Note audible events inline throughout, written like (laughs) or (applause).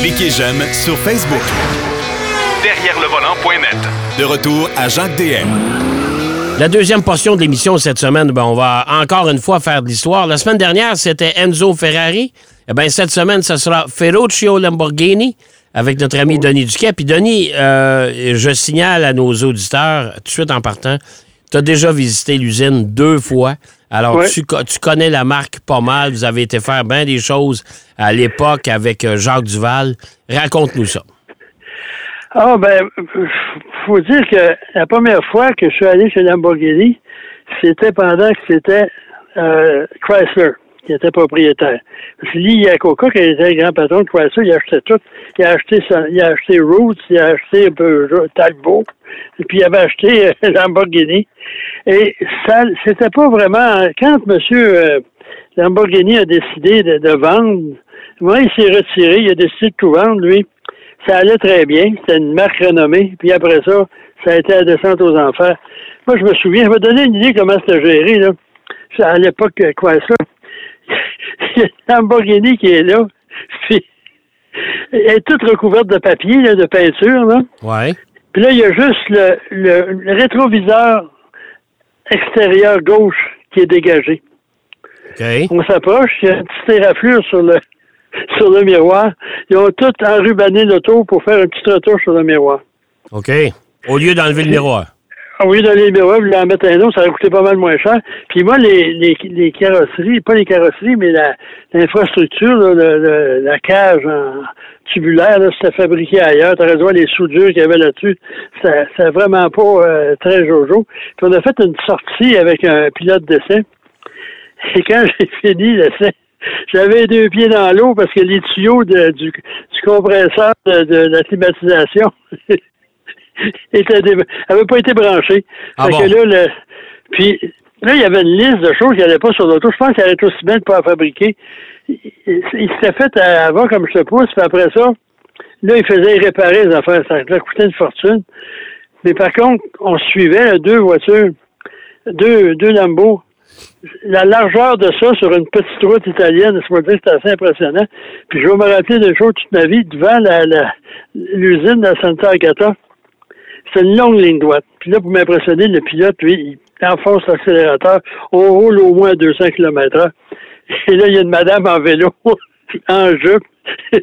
Cliquez j'aime sur Facebook. Derrière le volant.net. De retour à Jacques DM. La deuxième portion de l'émission cette semaine, ben, on va encore une fois faire de l'histoire. La semaine dernière, c'était Enzo Ferrari. Eh bien, cette semaine, ce sera Ferruccio Lamborghini avec notre ami Denis Duquet. Puis Denis, euh, je signale à nos auditeurs, tout de suite en partant, tu as déjà visité l'usine deux fois. Alors, Ouais. tu, co- tu connais la marque pas mal. Vous avez été faire bien des choses à l'époque avec euh, Jacques Duval. Raconte-nous ça. Ah, ben, faut dire que la première fois que je suis allé chez Lamborghini, c'était pendant que c'était euh, Chrysler qui était propriétaire. Que Lee Iacocca, qui était grand patron de Chrysler, il achetait tout. Il a acheté, il a acheté Roots, il a acheté Peugeot, Talbot, et puis il avait acheté euh, (laughs) Lamborghini. Et ça, c'était pas vraiment... Quand M. Lamborghini a décidé de, vendre, moi, il s'est retiré, il a décidé de tout vendre, lui. Ça allait très bien. C'était une marque renommée. Puis après ça, ça a été la descente aux enfers. Moi, je me souviens, je vais donner une idée comment c'était géré, là. À l'époque, euh, quoi? Il y a Lamborghini qui est là. Puis, elle est toute recouverte de papier, là, de peinture, là. Ouais. Puis là, il y a juste le, le, le rétroviseur extérieur gauche qui est dégagé. On s'approche, il y a une petite éraflure sur le (laughs) sur le miroir. Ils ont tout enrubanné l'auto pour faire une petite retouche sur le miroir. OK. Au lieu d'enlever le miroir. Oui, dans les miroirs, puis en mettre un autre, ça aurait coûté pas mal moins cher. Puis moi, les, les, les carrosseries, pas les carrosseries, mais l'infrastructure, la cage en tubulaire, c'était fabriqué ailleurs. Tu raison, les soudures qu'il y avait là-dessus, c'était vraiment pas euh, très jojo. Puis on a fait une sortie avec un pilote d'essai. Et quand j'ai (laughs) fini l'essai, j'avais deux pieds dans l'eau parce que les tuyaux de- du, du compresseur de, de la climatisation (laughs) étaient dé- avaient pas été branchés. Ah bon? que là, le, puis là, il y avait une liste de choses qui n'allaient pas sur l'auto. Je pense qu'il allait aussi bien de pas la fabriquer. Il, s'était fait avant comme je te pousse, puis après ça, là, il faisait réparer les affaires. Ça coûtait une fortune. Mais par contre, on suivait là, deux voitures, deux, deux Lambeaux. La largeur de ça sur une petite route italienne, peux dire c'est assez impressionnant. Puis je vais me rappeler de choses toute ma vie devant la- la- l'usine de Santa Agata. C'est une longue ligne droite. Puis là, pour m'impressionner, le pilote, lui, il enfonce l'accélérateur. On roule au moins à 200 km heure. (laughs) Et là, il y a une madame en vélo, (laughs) en jupe. (laughs)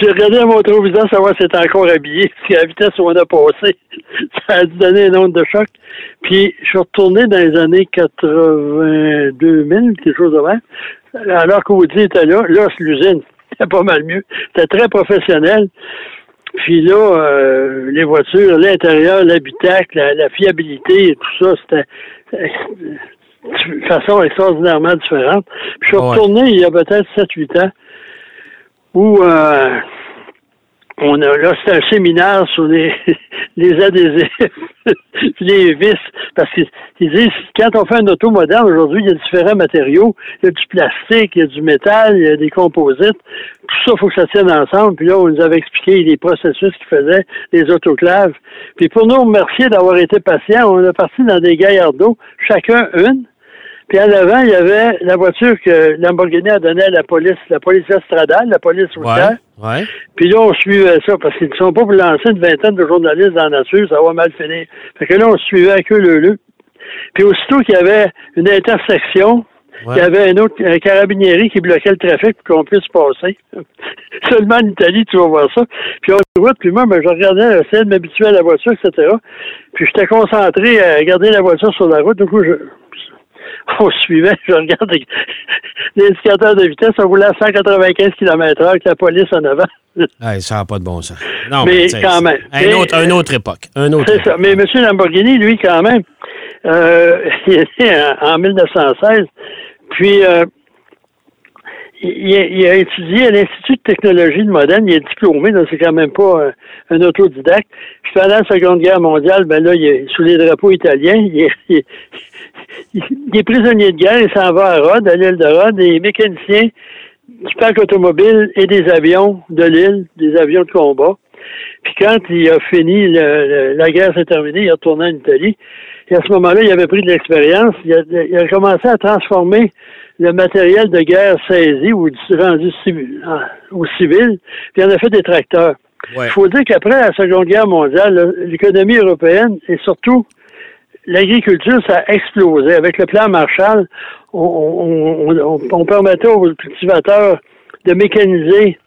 J'ai regardé à mon rétroviseur savoir si elle était encore habillée, parce la vitesse où on a passé, ça a dû donner une onde de choc. Puis, je suis retourné dans les années 82 000, quelque chose de même. Alors qu'Audi était là, là, c'est l'usine. C'était pas mal mieux. C'était très professionnel. Puis là, euh, les voitures, l'intérieur, l'habitacle, la, la fiabilité et tout ça, c'était de façon extraordinairement différente. Puis je suis Ouais. retourné il y a peut-être 7-8 ans où euh, on a là, c'est un séminaire sur les, (laughs) les adhésifs, (laughs) les vis, parce qu'ils ils disent quand on fait un auto moderne aujourd'hui, il y a différents matériaux, il y a du plastique, il y a du métal, il y a des composites, tout ça, il faut que ça tienne ensemble. Puis là, on nous avait expliqué les processus qu'ils faisaient, les autoclaves. Puis pour nous remercier d'avoir été patients, on est parti dans des gaillards d'eau, chacun une. Puis en avant, il y avait la voiture que Lamborghini a donnée à la police, la police estradale, la police routière. Ouais. Ouais. Puis là, on suivait ça parce qu'ils ne sont pas pour lancer une vingtaine de journalistes dans la nature, ça va mal finir. Fait que là, on suivait avec eux le le. Puis aussitôt qu'il y avait une intersection, Ouais. il y avait un autre un carabinieri qui bloquait le trafic pour qu'on puisse passer. (laughs) Seulement en Italie, tu vas voir ça. Puis on route, puis moi, ben, je regardais, j'essayais de m'habituer à la voiture, etc. Puis j'étais concentré à garder la voiture sur la route. Du coup, je, (laughs) on suivait, je regarde l'indicateur (laughs) de vitesse, on roulait à 195 km heure avec la police en avant. (laughs) Hey, ça n'a pas de bon sens. Non, Mais quand même. Un Mais- autre, une autre époque. Un autre C'est ça. Mais M. Lamborghini, lui, quand même, euh, il est né en, en 1916. Puis, euh, il, a- il a étudié à l'Institut de technologie de Modène. Il est diplômé, donc c'est quand même pas un autodidacte. Puis pendant la Seconde Guerre mondiale, ben là, il est sous les drapeaux italiens. Il est, il il est prisonnier de guerre. Il s'en va à Rhodes, à l'île de Rhodes. Et mécanicien du parc automobile et des avions de l'île, des avions de combat. Puis quand il a fini, le- le- la guerre s'est terminée, il est retourné en Italie. Et à ce moment-là, il avait pris de l'expérience. Il, a- il a commencé à transformer le matériel de guerre saisi ou rendu civil, au civil, puis il en a fait des tracteurs. Ouais. Il faut dire qu'après la Seconde Guerre mondiale, l'économie européenne et surtout l'agriculture, ça a explosé. Avec le plan Marshall, on, on- on- on permettait aux cultivateurs de mécaniser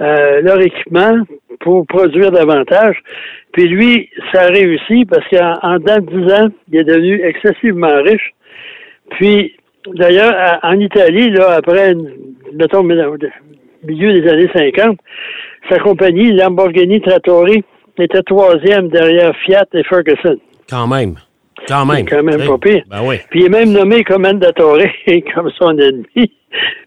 euh, leur équipement pour produire davantage. Puis lui, ça a réussi parce qu'en en dedans de 10 ans, il est devenu excessivement riche. Puis, d'ailleurs, en Italie, là, après, mettons, milieu des années 50, sa compagnie, Lamborghini Trattori, était troisième derrière Fiat et Ferguson. Quand même. Quand même. C'est quand même pas pire. Ben oui. Puis il est même nommé Commendatore (laughs) comme son ennemi.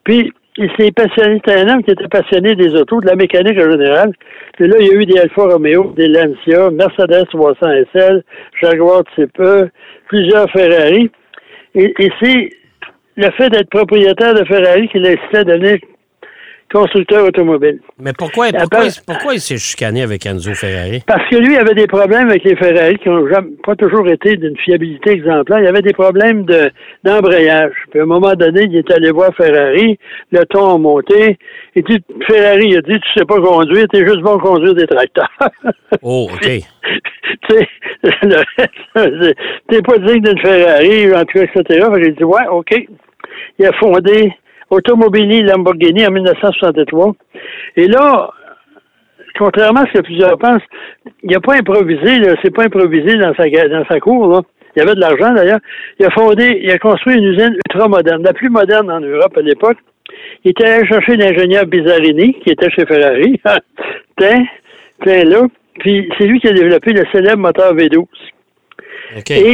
Puis il s'est passionné, c'était un homme qui était passionné des autos, de la mécanique en général. Puis là, il y a eu des Alfa Romeo, des Lancia, Mercedes 300 SL, Jaguar Type, plusieurs Ferrari. Et, et c'est le fait d'être propriétaire de Ferrari qui l'a incité à devenir constructeur automobile. Mais pourquoi, Après- pourquoi, pourquoi il s'est chicané avec Enzo Ferrari? Parce que lui avait des problèmes avec les Ferrari qui n'ont pas toujours été d'une fiabilité exemplaire. Il avait des problèmes de, d'embrayage. Puis à un moment donné, il est allé voir Ferrari, le ton a monté. Et dit, Ferrari il a dit, tu sais pas conduire, t'es juste bon conduire des tracteurs. Oh, OK. (laughs) tu sais, (laughs) le reste, t'es pas digne d'une Ferrari, en tout cas, etc. Dit, ouais, OK. Il a fondé Automobili Lamborghini en 1963. Et là, contrairement à ce que plusieurs pensent, il n'a pas improvisé, c'est pas improvisé dans sa, dans sa cour, là. Il y avait de l'argent, d'ailleurs. Il a fondé, il a construit une usine ultra moderne, la plus moderne en Europe à l'époque. Il était allé chercher l'ingénieur Bizzarini, qui était chez Ferrari. (laughs) Tiens, tiens là. Puis c'est lui qui a développé le célèbre moteur V12.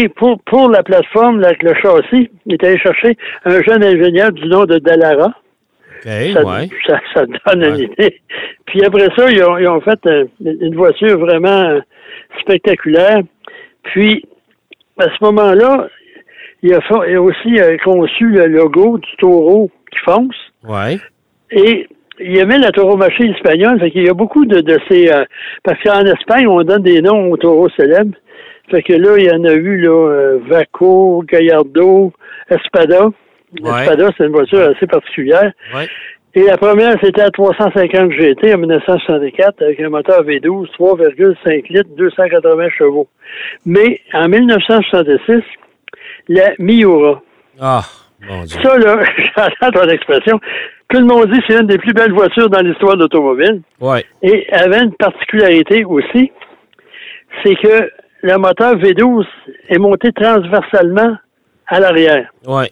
Et pour, pour la plateforme, la- le châssis, il est allé chercher un jeune ingénieur du nom de Dallara. Ça, ouais. ça, ça donne une idée. Puis après ça, ils ont, ils ont fait euh, une voiture vraiment euh, spectaculaire. Puis, à ce moment-là, il a, il a aussi euh, conçu le logo du taureau qui fonce. Ouais. Et il aimait la tauromachie espagnole. Fait qu'il y a beaucoup de, de ces... euh, parce qu'en Espagne, on donne des noms aux taureaux célèbres. Fait que là, il y en a eu, là, euh, Vaco, Gallardo, Espada. Ouais. Espada, c'est une voiture assez particulière. Ouais. Et la première, c'était à 350 GT en 1964 avec un moteur V12, 3,5 litres, 280 chevaux. Mais en 1966, la Miura. Ah, mon Dieu. Ça, là, (laughs) j'entends ton expression. Tout le monde dit que c'est une des plus belles voitures dans l'histoire de l'automobile. Ouais. Et elle avait une particularité aussi, c'est que le moteur V12 est monté transversalement à l'arrière. Ouais.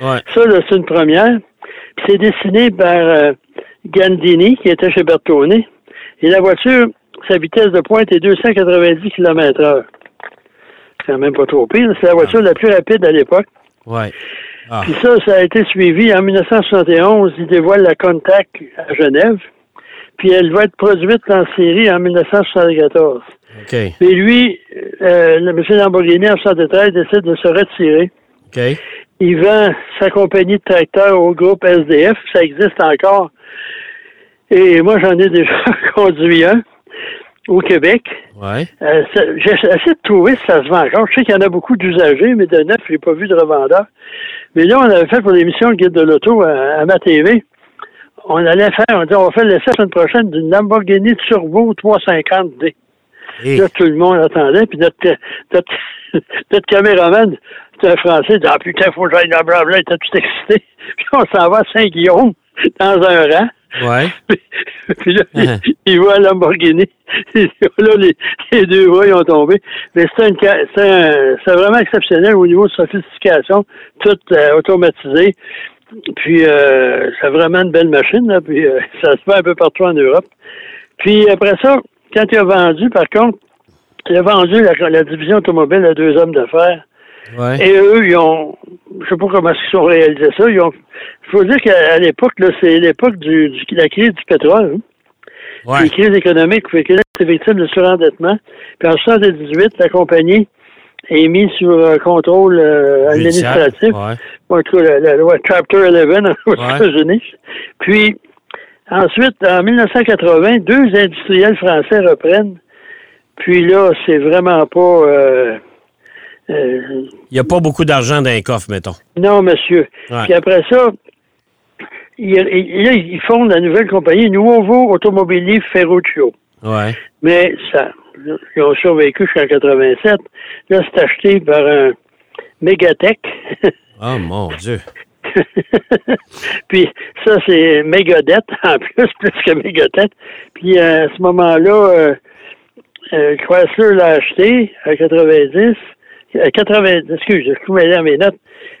Ouais. Ça, là, c'est une première. Puis c'est dessiné par euh, Gandini, qui était chez Bertone. Et la voiture, sa vitesse de pointe est 290 km heure. C'est quand même pas trop pire. C'est la voiture la plus rapide à l'époque. Ouais. Ah. Puis ça, ça a été suivi. En 1971, il dévoile la Contact à Genève. Puis elle va être produite en série en 1974. OK. Et lui, euh, le M. Lamborghini, en 1973, décide de se retirer. Il vend sa compagnie de tracteurs au groupe SDF. Ça existe encore. Et moi, j'en ai déjà (laughs) conduit un au Québec. Ouais. Euh, ça- J'ai essayé de trouver si ça se vend encore. Je sais qu'il y en a beaucoup d'usagers, mais de neuf, je n'ai pas vu de revendeur. Mais là, on avait fait pour l'émission Guide de l'Auto à, à ma TV. On allait faire, on dit, on va faire l'essai la semaine prochaine d'une Lamborghini Turbo 350D. Et, Là, tout le monde attendait, puis notre, notre, (laughs) notre caméraman, c'était un Français, il dit, ah putain, faut que j'aille dans Blanc, il était tout excité. (laughs) Puis on s'en va à Saint-Guillaume, (laughs) dans un rang. ouais. puis là, il, il voit Lamborghini. là, les, les deux voies, ils ont tombé. Mais c'est un, ca- c'est un- c'est vraiment exceptionnel au niveau de sophistication, tout euh, automatisé. Puis, euh, c'est vraiment une belle machine, là, puis euh, ça se fait un peu partout en Europe. Puis après ça, quand il a vendu, par contre, il a vendu la, la division automobile à deux hommes d'affaires. Ouais. Et eux, ils ont, je sais pas comment ils ont réalisé ça. Ils ont, il faut dire qu'à l'époque, c'est l'époque du, du- la crise du pétrole, hein, Ouais. les crises économiques, fait que là, c'est victime de surendettement. Puis en 1978, la compagnie est mise sur euh, contrôle euh, administratif. Ouais. En tout cas, la, la loi Chapter 11 aux Ouais. États-Unis. Puis, ensuite, en 1980, deux industriels français reprennent. Puis là, c'est vraiment pas... euh, euh, Il n'y a pas beaucoup d'argent dans les coffres, mettons. non, monsieur. Ouais. Puis après ça, il, il- là, ils fondent la nouvelle compagnie Nuovo Automobili Ferruccio. Ouais. Mais ça, ils ont survécu jusqu'en 87. Là, c'est acheté par un Megatech. Oh mon Dieu. (laughs) Puis ça, c'est Megadeth (laughs) en plus, plus que Megadeth. Puis euh, à ce moment-là, euh, euh, Chrysler l'a acheté à 90. À 80, excuse, je mêlé dans mes notes.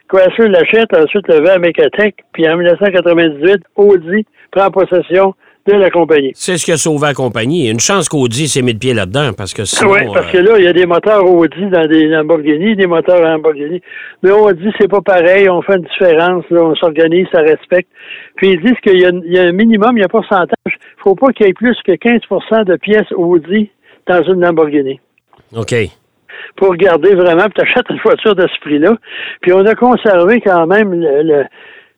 Chrysler l'achète, ensuite le vend à Megatech, puis en 1998, Audi prend possession de la compagnie. C'est ce qui a sauvé la compagnie. Une chance qu'Audi s'est mis le pied là-dedans, parce que sinon... Oui, parce que là, il y a des moteurs Audi dans des Lamborghini, des moteurs Lamborghini. Mais Audi, c'est pas pareil, on fait une différence, là, on s'organise, ça respecte. Puis ils disent qu'il y, a il y a un minimum, il y a un pourcentage. Il faut pas qu'il y ait plus que 15% de pièces Audi dans une Lamborghini. OK. Pour garder vraiment, puis t'achètes une voiture de ce prix-là. Puis on a conservé quand même le- le-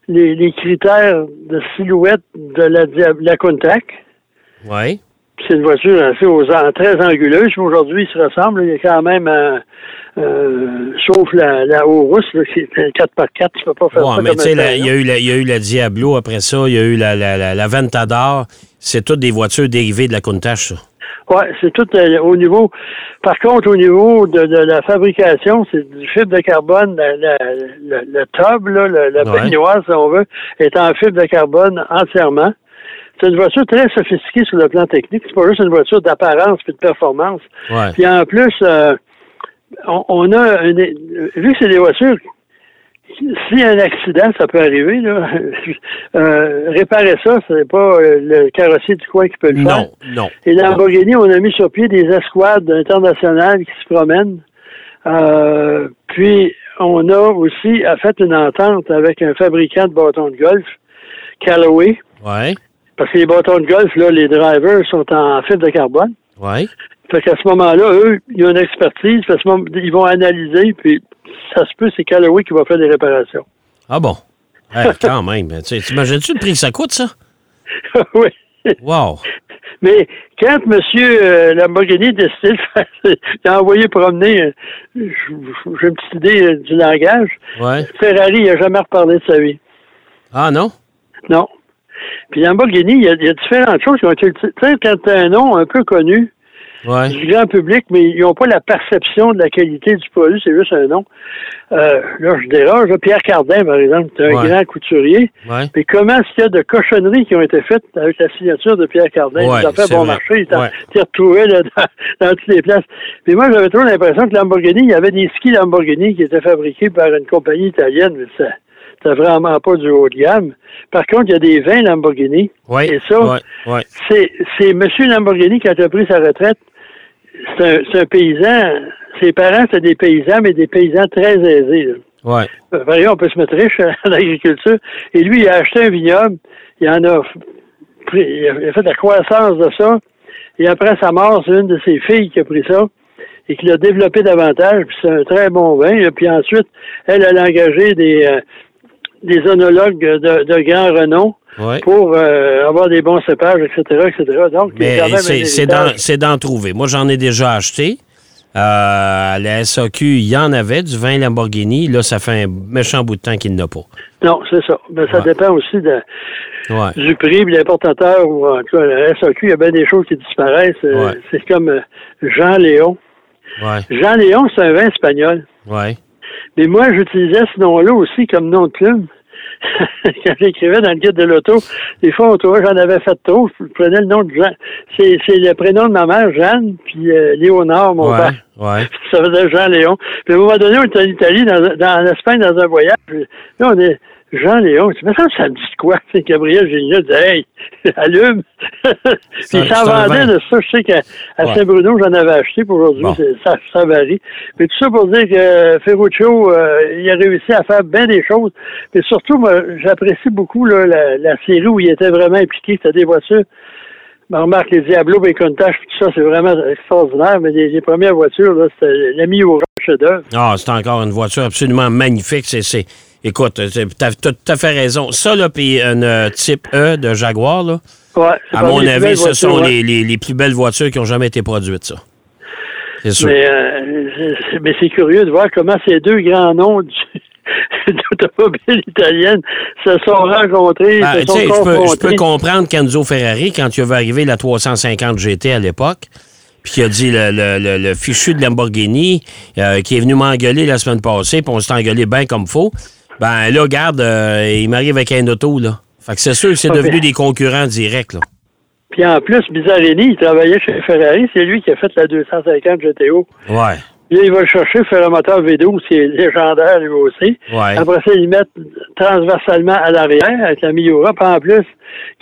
les, les critères de silhouette de la, la Countach. Ouais. C'est une voiture assez aux très anguleuse, mais aujourd'hui, il se ressemble. Il y a quand même, euh, sauf la, la Horus, qui est un 4x4, tu peux pas faire Ouais, ça mais tu sais, il y, a camion. eu la- il y a eu la Diablo après ça, il y a eu la, la, la, la Ventador. C'est toutes des voitures dérivées de la Countach, ça. Ouais, c'est tout euh, au niveau. Par contre, au niveau de, de la fabrication, c'est du fibre de carbone. La, la, le, le tub, là, le- la Ouais. baignoire, si on veut, est en fibre de carbone entièrement. C'est une voiture très sophistiquée sur le plan technique. C'est pas juste une voiture d'apparence et de performance. Ouais. Puis en plus, euh, on, on a une, vu que c'est des voitures, a un accident, ça peut arriver. Là. (laughs) Euh, réparer ça, c'est pas euh, le carrossier du coin qui peut le faire. Non, non. Et Lamborghini, on a mis sur pied des escouades internationales qui se promènent. Euh, puis, on a aussi a fait une entente avec un fabricant de bâtons de golf, Callaway, Ouais. parce que les bâtons de golf, là, les drivers sont en fibre de carbone. Ouais. Fait qu'à ce moment-là, eux, ils ont une expertise, puis à ce moment, ils vont analyser, puis ça se peut, c'est Callaway qui va faire des réparations. Ah bon? Hey, (laughs) quand même. Tu sais, T'imagines-tu le prix que ça coûte, ça? (laughs) oui. Wow. Mais quand M. Euh, Lamborghini a décidé de faire, (laughs) il a envoyé promener, euh, j'ai une petite idée euh, du langage, Ouais. Ferrari, il n'a jamais reparlé de sa vie. Ah non? Non. Puis Lamborghini, il y a, il y a différentes choses qui ont été. Tu sais, quand tu as un nom un peu connu Ouais. du grand public, mais ils n'ont pas la perception de la qualité du produit, c'est juste un nom. Euh, là, je dérange. Pierre Cardin, par exemple, c'est un Ouais. grand couturier. Ouais. Mais comment est-ce qu'il y a de cochonneries qui ont été faites avec la signature de Pierre Cardin? Ouais, il a fait c'est bon vrai. marché, il retrouvé là, dans, dans toutes les places. Mais moi, j'avais toujours l'impression que Lamborghini, il y avait des skis Lamborghini qui étaient fabriqués par une compagnie italienne, mais ça c'était vraiment pas du haut de gamme. Par contre, il y a des vins Lamborghini. Ouais. Et ça, c'est, c'est M. Lamborghini qui a pris sa retraite. C'est un, c'est un paysan. Ses parents, c'était des paysans, mais des paysans très aisés. là. Ouais. Euh, on peut se mettre riche en agriculture. Et lui, il a acheté un vignoble. Il en a, pris, il a il a fait la croissance de ça. Et après sa mort, c'est une de ses filles qui a pris ça et qui l'a développé davantage. Puis c'est un très bon vin. Et puis ensuite, elle, elle a engagé des, euh, des onologues de, de grand renom Ouais. pour euh, avoir des bons cépages, etc., etc. Donc, c'est d'en c'est trouver. Moi, j'en ai déjà acheté. Euh, la SAQ, il y en avait du vin Lamborghini. Là, ça fait un méchant bout de temps qu'il n'a pas. Non, c'est ça. Mais ça Ouais. dépend aussi de, Ouais. du prix, puis l'importateur, ou en tout cas, la SAQ, il y a bien des choses qui disparaissent. Euh, Ouais. C'est comme euh, Jean Léon. Jean Léon, c'est un vin espagnol. Mais moi, j'utilisais ce nom-là aussi comme nom de plume. (laughs) Quand j'écrivais dans le guide de l'auto, des fois, au tour, j'en avais fait trop. Je prenais le nom de Jean. C'est c'est le prénom de ma mère, Jeanne, puis euh, Léonard, mon Ouais. père. Ouais. (laughs) Ça faisait Jean Léon. Puis à un moment donné, on était en Italie, dans, dans en Espagne, dans un voyage. Puis Là, on est Jean Léon. Tu me sens ça me dit quoi? (laughs) C'est Gabriel Génial disait Hey, (laughs) allume! Puis il c'est s'en un vendait de ça. Je sais qu'à Ouais. Saint-Bruno, j'en avais acheté pour aujourd'hui. Bon. Ça, ça varie. Mais tout ça pour dire que Ferruccio, euh, il a réussi à faire bien des choses. Mais surtout, moi, j'apprécie beaucoup là, la, la série où il était vraiment impliqué. C'était des voitures. Ben, remarque, les Diablo, les Countach, tout ça, c'est vraiment extraordinaire. Mais les, les premières voitures, là, c'était l'ami au chef-d'œuvre. Ah, c'est encore une voiture absolument magnifique. C'est, c'est- écoute, c'est- t'as tout à fait raison. Ça, là, puis une euh, type E de Jaguar, là, Ouais, à mon avis, ce voitures, sont ouais. les, les- les plus belles voitures qui ont jamais été produites, ça. C'est sûr. Mais, euh, c'est- mais c'est curieux de voir comment ces deux grands noms du- (laughs) d'automobile italienne se sont rencontrés, Ah, se sont je peux, comprendre qu'Enzo Ferrari, quand il avait arrivé la 350 GT à l'époque, puis qu'il a dit le, le- le- le fichu de Lamborghini, euh, qui est venu m'engueuler la semaine passée, puis on s'est engueulé bien comme faut. Ben là, regarde, euh, il m'arrive avec un auto, là. Fait que c'est sûr que c'est Ah, devenu ben. des concurrents directs, là. Puis en plus, Bizarrini, il travaillait chez Ferrari, c'est lui qui a fait la 250 GTO. Ouais. Là, il va le chercher, faire un moteur V12, c'est légendaire lui aussi. Ouais. Après ça, ils le mettent transversalement à l'arrière avec la Miura. Puis en plus,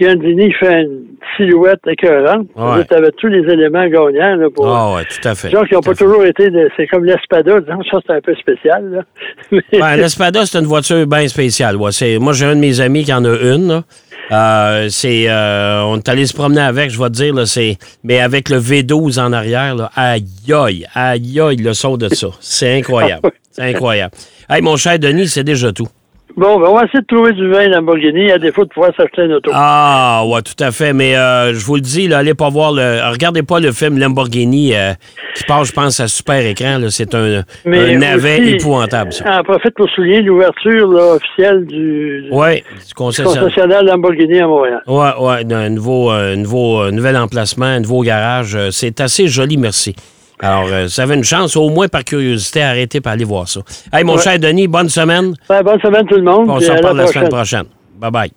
Gandini fait une silhouette écœurante. Ouais. Tu avais tous les éléments gagnants là, pour. Ah ouais, tout à fait. Genre qui n'ont pas fait. toujours été. de- C'est comme l'Espada, disons, ça c'est un peu spécial. Ben, l'Espada, c'est une voiture bien spéciale. Moi, j'ai un de mes amis qui en a une. là. Euh, c'est, euh, on est allé se promener avec, je vais te dire, là, c'est, mais avec le V12 en arrière, là, aïe, aïe, aïe, aïe, le son de ça. C'est incroyable. (laughs) C'est incroyable. Hey, mon cher Denis, c'est déjà tout. Bon, ben, on va essayer de trouver du vin Lamborghini à défaut de pouvoir s'acheter une auto. Ah, ouais, tout à fait. Mais euh, je vous le dis, là, allez pas voir le. Regardez pas le film Lamborghini euh, qui passe, je pense, à super écran. là. C'est un, un navet aussi, épouvantable, ça. J'en profite pour souligner l'ouverture là, officielle du, du Ouais, du concessionnaire. concessionnaire Lamborghini à Montréal. Ouais, ouais, un nouveau, euh, nouveau, euh, nouvel emplacement, un nouveau garage. euh, C'est assez joli, merci. Alors, euh, ça avait une chance, au moins par curiosité, arrêtez pour aller voir ça. Hey, mon Ouais. cher Denis, bonne semaine. Ben, bonne semaine tout le monde. On se à la reparle la semaine prochaine. prochaine. Bye-bye.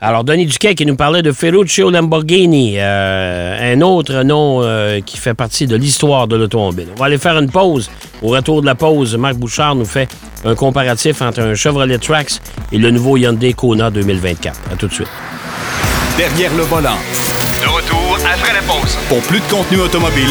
Alors, Denis Duquet qui nous parlait de Ferruccio Lamborghini, euh, un autre nom euh, qui fait partie de l'histoire de l'automobile. On va aller faire une pause. Au retour de la pause, Marc Bouchard nous fait un comparatif entre un Chevrolet Trax et le nouveau Hyundai Kona 2024. À tout de suite. Derrière le volant. De retour après la pause. Pour plus de contenu automobile,